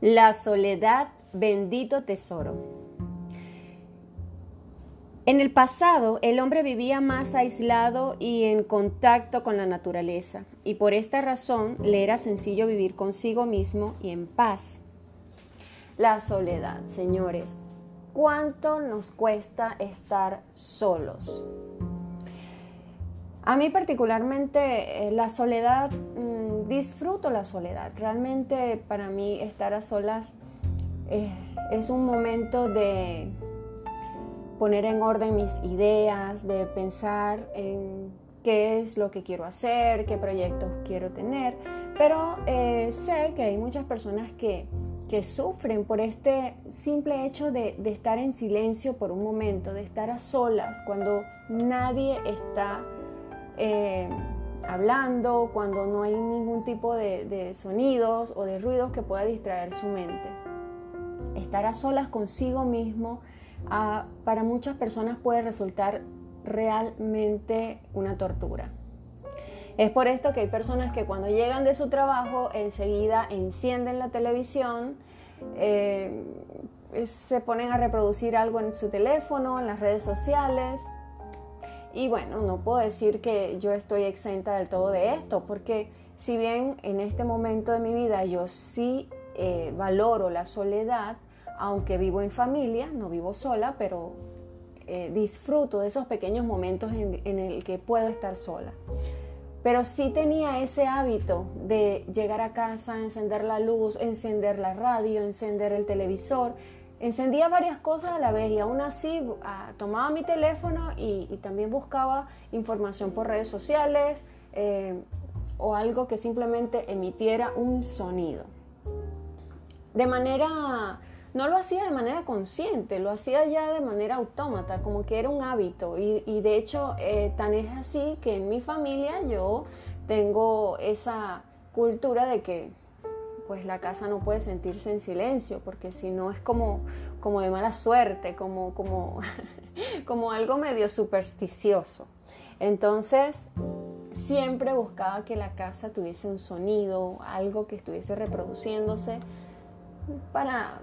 La soledad, bendito tesoro. En el pasado, el hombre vivía más aislado y en contacto con la naturaleza, y por esta razón le era sencillo vivir consigo mismo y en paz. La soledad, señores, ¿cuánto nos cuesta estar solos? A mí particularmente eh, la soledad mm, disfruto la soledad. Realmente para mí estar a solas eh, es un momento de poner en orden mis ideas, de pensar en qué es lo que quiero hacer, qué proyectos quiero tener. Pero eh, sé que hay muchas personas que, sufren por este simple hecho de, estar en silencio por un momento, de estar a solas cuando nadie está... Eh, hablando, cuando no hay ningún tipo de, sonidos o de ruidos que pueda distraer su mente. Estar a solas consigo mismo ah, para muchas personas puede resultar realmente una tortura. Es por esto que hay personas que cuando llegan de su trabajo enseguida encienden la televisión, eh, se ponen a reproducir algo en su teléfono, en las redes sociales, y bueno, no puedo decir que yo estoy exenta del todo de esto, porque si bien en este momento de mi vida yo sí eh, valoro la soledad, aunque vivo en familia, no vivo sola, pero eh, disfruto de esos pequeños momentos en, en el que puedo estar sola. Pero sí tenía ese hábito de llegar a casa, encender la luz, encender la radio, encender el televisor, encendía varias cosas a la vez y aún así ah, tomaba mi teléfono y, también buscaba información por redes sociales eh, o algo que simplemente emitiera un sonido. De manera, no lo hacía de manera consciente, lo hacía ya de manera autómata, como que era un hábito y, de hecho eh, tan es así que en mi familia yo tengo esa cultura de que pues la casa no puede sentirse en silencio, porque si no es como, como de mala suerte, como, como, como algo medio supersticioso. Entonces, siempre buscaba que la casa tuviese un sonido, algo que estuviese reproduciéndose para,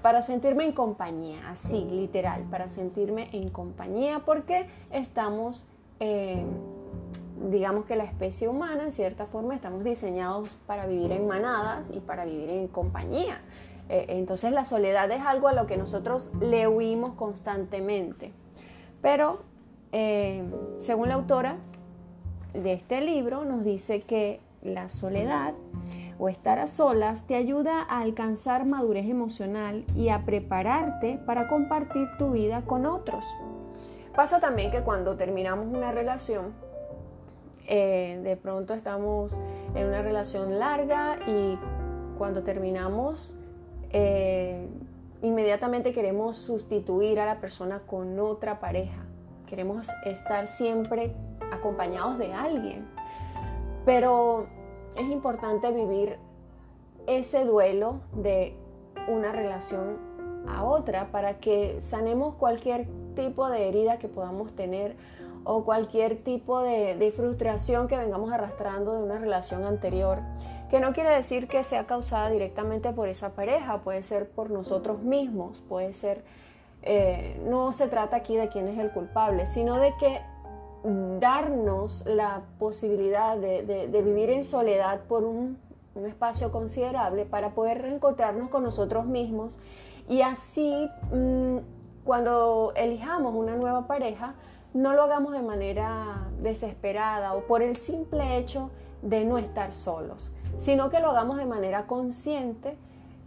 para sentirme en compañía, así, literal, para sentirme en compañía, porque estamos... Eh, digamos que la especie humana, en cierta forma, estamos diseñados para vivir en manadas y para vivir en compañía. Eh, entonces la soledad es algo a lo que nosotros le huimos constantemente. Pero, eh, según la autora de este libro, nos dice que la soledad o estar a solas te ayuda a alcanzar madurez emocional y a prepararte para compartir tu vida con otros. Pasa también que cuando terminamos una relación, eh, de pronto estamos en una relación larga y cuando terminamos, eh, inmediatamente queremos sustituir a la persona con otra pareja. Queremos estar siempre acompañados de alguien. Pero es importante vivir ese duelo de una relación a otra para que sanemos cualquier tipo de herida que podamos tener o cualquier tipo de, frustración que vengamos arrastrando de una relación anterior, que no quiere decir que sea causada directamente por esa pareja, puede ser por nosotros mismos, puede ser, eh, no se trata aquí de quién es el culpable, sino de que darnos la posibilidad de, vivir en soledad por un, espacio considerable para poder reencontrarnos con nosotros mismos y así mm, cuando elijamos una nueva pareja, no lo hagamos de manera desesperada o por el simple hecho de no estar solos, sino que lo hagamos de manera consciente,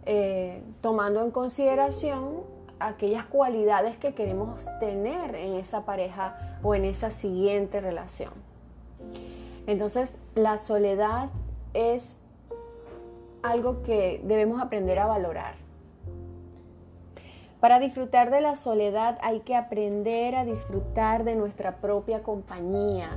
eh, tomando en consideración aquellas cualidades que queremos tener en esa pareja o en esa siguiente relación. Entonces, la soledad es algo que debemos aprender a valorar. Para disfrutar de la soledad hay que aprender a disfrutar de nuestra propia compañía,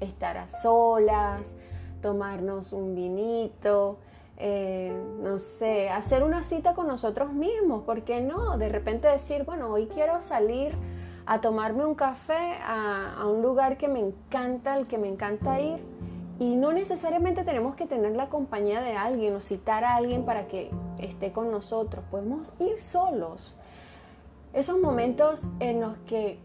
estar a solas, tomarnos un vinito, eh, no sé, hacer una cita con nosotros mismos, ¿por qué no? De repente decir, bueno, hoy quiero salir a tomarme un café a, a un lugar que me encanta, al que me encanta ir y no necesariamente tenemos que tener la compañía de alguien o citar a alguien para que esté con nosotros, podemos ir solos. Esos momentos en los que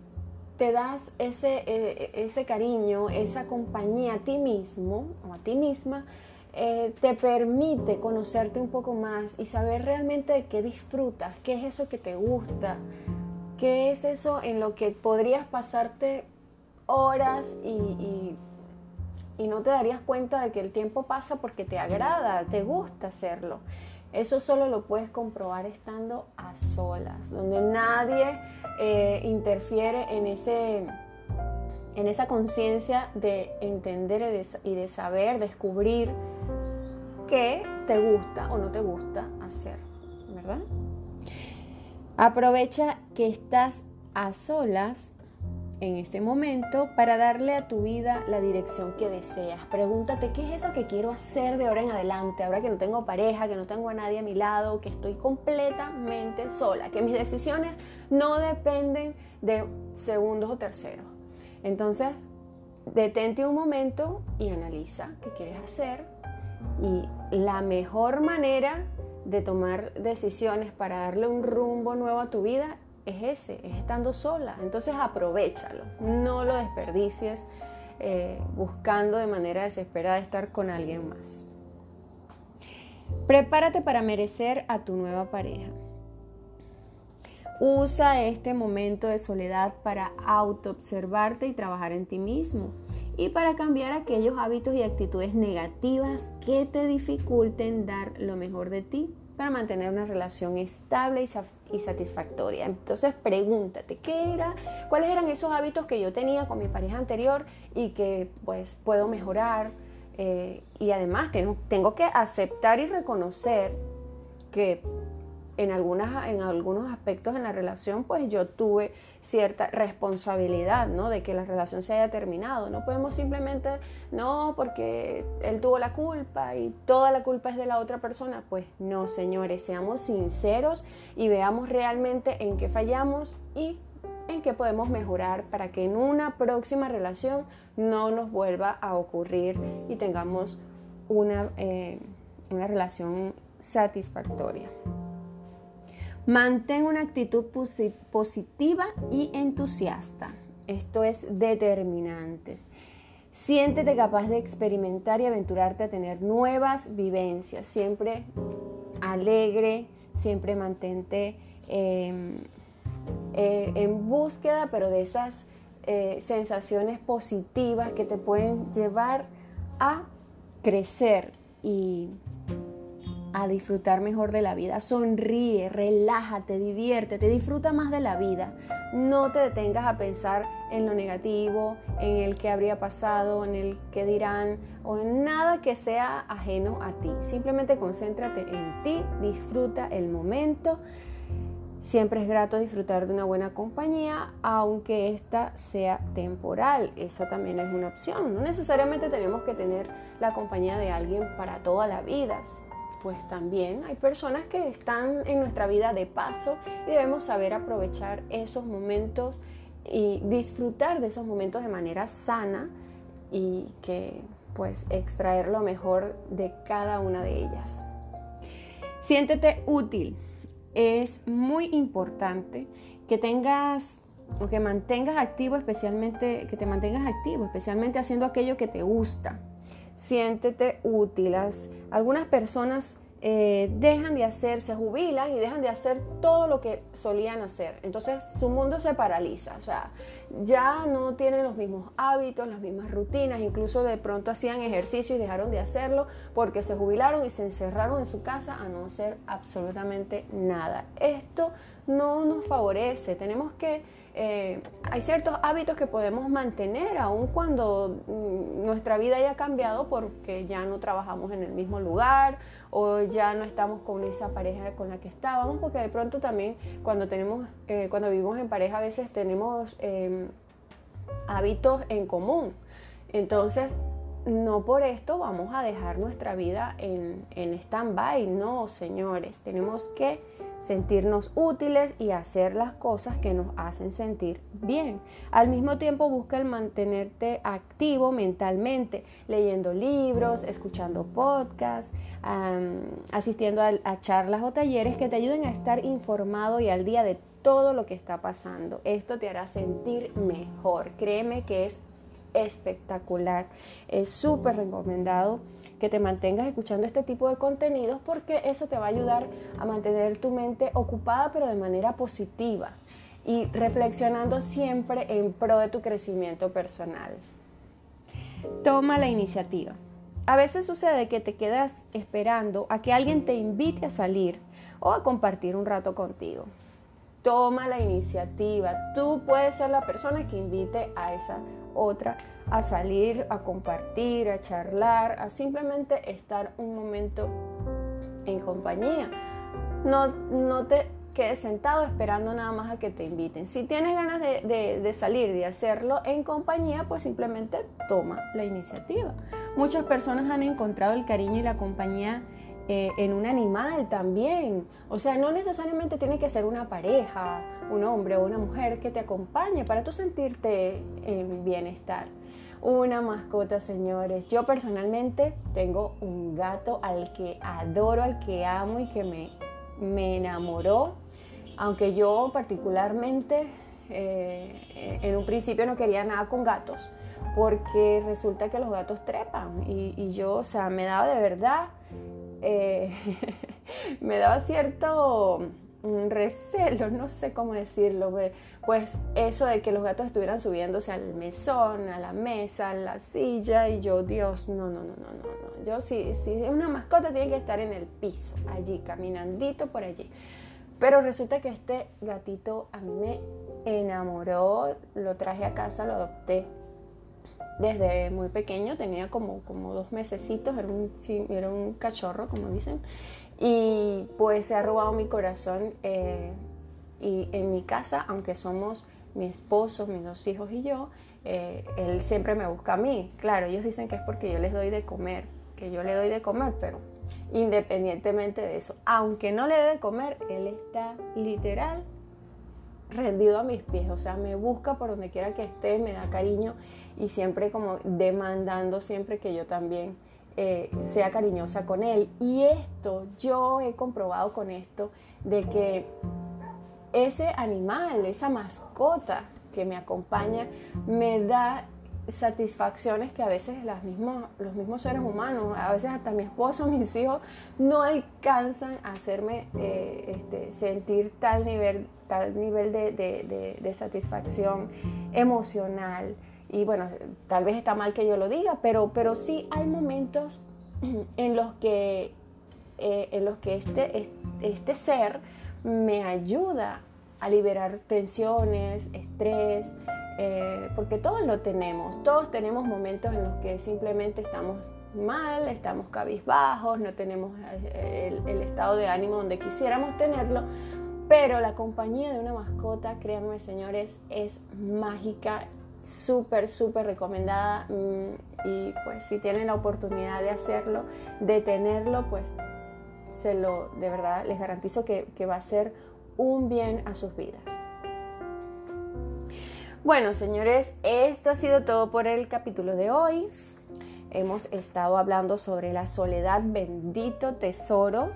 te das ese, eh, ese cariño, esa compañía a ti mismo o a ti misma, eh, te permite conocerte un poco más y saber realmente de qué disfrutas, qué es eso que te gusta, qué es eso en lo que podrías pasarte horas y no te darías cuenta de que el tiempo pasa porque te agrada, te gusta hacerlo. Eso solo lo puedes comprobar estando a solas, donde nadie eh, interfiere en, ese, en esa conciencia de entender y de, saber, descubrir qué te gusta o no te gusta hacer, ¿verdad? Aprovecha que estás a solas en este momento para darle a tu vida la dirección que deseas. Pregúntate qué es eso que quiero hacer de ahora en adelante, ahora que no tengo pareja, que no tengo a nadie a mi lado, que estoy completamente sola, que mis decisiones no dependen de segundos o terceros. Entonces, detente un momento y analiza qué quieres hacer y la mejor manera de tomar decisiones para darle un rumbo nuevo a tu vida es ese, es estando sola. Entonces aprovechalo, no lo desperdicies eh, buscando de manera desesperada estar con alguien más. Prepárate para merecer a tu nueva pareja. Usa este momento de soledad para autoobservarte y trabajar en ti mismo y para cambiar aquellos hábitos y actitudes negativas que te dificulten dar lo mejor de ti para mantener una relación estable y, satisfactoria. Entonces pregúntate, ¿qué era? ¿Cuáles eran esos hábitos que yo tenía con mi pareja anterior y que pues puedo mejorar? Eh, y además tengo, tengo que aceptar y reconocer que en, algunas, en algunos aspectos en la relación, pues yo tuve cierta responsabilidad, ¿no? De que la relación se haya terminado. No podemos simplemente, no, porque él tuvo la culpa y toda la culpa es de la otra persona. Pues no, señores, seamos sinceros y veamos realmente en qué fallamos y en qué podemos mejorar para que en una próxima relación no nos vuelva a ocurrir y tengamos una, eh, una relación satisfactoria. Mantén una actitud positiva y entusiasta. Esto es determinante. Siéntete capaz de experimentar y aventurarte a tener nuevas vivencias. Siempre alegre, siempre mantente em, eh, en búsqueda, pero de esas eh, sensaciones positivas que te pueden llevar a crecer y a disfrutar mejor de la vida. Sonríe, relájate, diviértete, disfruta más de la vida. No te detengas a pensar en lo negativo, en el que habría pasado, en el que dirán o en nada que sea ajeno a ti. Simplemente concéntrate en ti, disfruta el momento. Siempre es grato disfrutar de una buena compañía, aunque esta sea temporal. Eso también es una opción. No necesariamente tenemos que tener la compañía de alguien para toda la vida pues también hay personas que están en nuestra vida de paso y debemos saber aprovechar esos momentos y disfrutar de esos momentos de manera sana y que pues extraer lo mejor de cada una de ellas. Siéntete útil. Es muy importante que tengas o que mantengas activo especialmente que te mantengas activo, especialmente haciendo aquello que te gusta siéntete útil. algunas personas eh, dejan de hacer, se jubilan y dejan de hacer todo lo que solían hacer. Entonces su mundo se paraliza, o sea, ya no tienen los mismos hábitos, las mismas rutinas, incluso de pronto hacían ejercicio y dejaron de hacerlo porque se jubilaron y se encerraron en su casa a no hacer absolutamente nada. Esto no nos favorece, tenemos que eh, hay ciertos hábitos que podemos mantener aun cuando mm, nuestra vida haya cambiado porque ya no trabajamos en el mismo lugar o ya no estamos con esa pareja con la que estábamos, porque de pronto también cuando tenemos, eh, cuando vivimos en pareja a veces tenemos em, hábitos en común. Entonces, no por esto vamos a dejar nuestra vida en, en stand-by, no, señores, tenemos que sentirnos útiles y hacer las cosas que nos hacen sentir bien. Al mismo tiempo busca el mantenerte activo mentalmente, leyendo libros, escuchando podcasts, asistiendo a, a charlas o talleres que te ayuden a estar informado y al día de todo lo que está pasando. Esto te hará sentir mejor. Créeme que es espectacular. Es súper recomendado que te mantengas escuchando este tipo de contenidos porque eso te va a ayudar a mantener tu mente ocupada pero de manera positiva y reflexionando siempre en pro de tu crecimiento personal. Toma la iniciativa. A veces sucede que te quedas esperando a que alguien te invite a salir o a compartir un rato contigo. Toma la iniciativa. Tú puedes ser la persona que invite a esa otra a salir, a compartir, a charlar, a simplemente estar un momento en compañía. No, no te quedes sentado esperando nada más a que te inviten. Si tienes ganas de, de, salir, de hacerlo en compañía, pues simplemente toma la iniciativa. Muchas personas han encontrado el cariño y la compañía eh, en un animal también. O sea, no necesariamente tiene que ser una pareja, un hombre o una mujer que te acompañe para tú sentirte en bienestar. Una mascota, señores. Yo personalmente tengo un gato al que adoro, al que amo y que me, me enamoró. Aunque yo particularmente eh, en un principio no quería nada con gatos, porque resulta que los gatos trepan y, yo, o sea, me daba de verdad eh, me daba cierto recelo, no sé cómo decirlo, pues eso de que los gatos estuvieran subiéndose al mesón, a la mesa, a la silla, y yo, Dios, no, no, no, no, no, no. Yo si, si es una mascota tiene que estar en el piso, allí, caminandito por allí. Pero resulta que este gatito a mí me enamoró, lo traje a casa, lo adopté desde muy pequeño, tenía como, como dos mesecitos, era un, era un cachorro, como dicen, y pues se ha robado mi corazón eh, y en mi casa, aunque somos mi esposo, mis dos hijos y yo, eh, él siempre me busca a mí. Claro, ellos dicen que es porque yo les doy de comer, que yo le doy de comer, pero independientemente de eso, aunque no le dé de comer, él está literal rendido a mis pies, o sea, me busca por donde quiera que esté, me da cariño y siempre como demandando siempre que yo también eh, sea cariñosa con él. Y esto, yo he comprobado con esto de que ese animal, esa mascota que me acompaña, me da satisfacciones que a veces los mismos seres humanos, a veces hasta mi esposo, mis hijos, no alcanzan a hacerme eh, este, sentir tal nivel, tal nivel de, satisfacción emocional. Y bueno, tal vez está mal que yo lo diga, pero, pero sí hay momentos en los que, eh, en los que este, este ser me ayuda a liberar tensiones, estrés, eh, porque todos lo tenemos, todos tenemos momentos en los que simplemente estamos mal, estamos cabizbajos, no tenemos eh, el, estado de ánimo donde quisiéramos tenerlo, pero la compañía de una mascota, créanme señores, es mágica, súper, súper recomendada mm, y pues si tienen la oportunidad de hacerlo, de tenerlo, pues se lo, de verdad, les garantizo que, que va a ser un bien a sus vidas. Bueno, señores, esto ha sido todo por el capítulo de hoy. Hemos estado hablando sobre la soledad, bendito tesoro.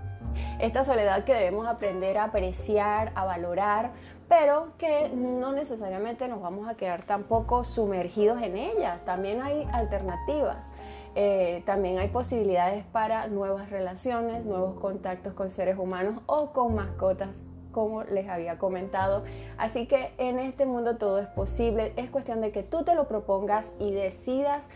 Esta soledad que debemos aprender a apreciar, a valorar, pero que no necesariamente nos vamos a quedar tampoco sumergidos en ella. También hay alternativas. Eh, también hay posibilidades para nuevas relaciones, nuevos contactos con seres humanos o con mascotas como les había comentado. Así que en este mundo todo es posible. Es cuestión de que tú te lo propongas y decidas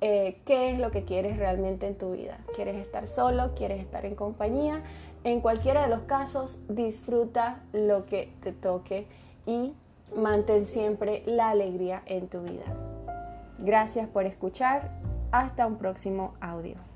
eh, qué es lo que quieres realmente en tu vida. ¿Quieres estar solo? ¿Quieres estar en compañía? En cualquiera de los casos, disfruta lo que te toque y mantén siempre la alegría en tu vida. Gracias por escuchar. Hasta un próximo audio.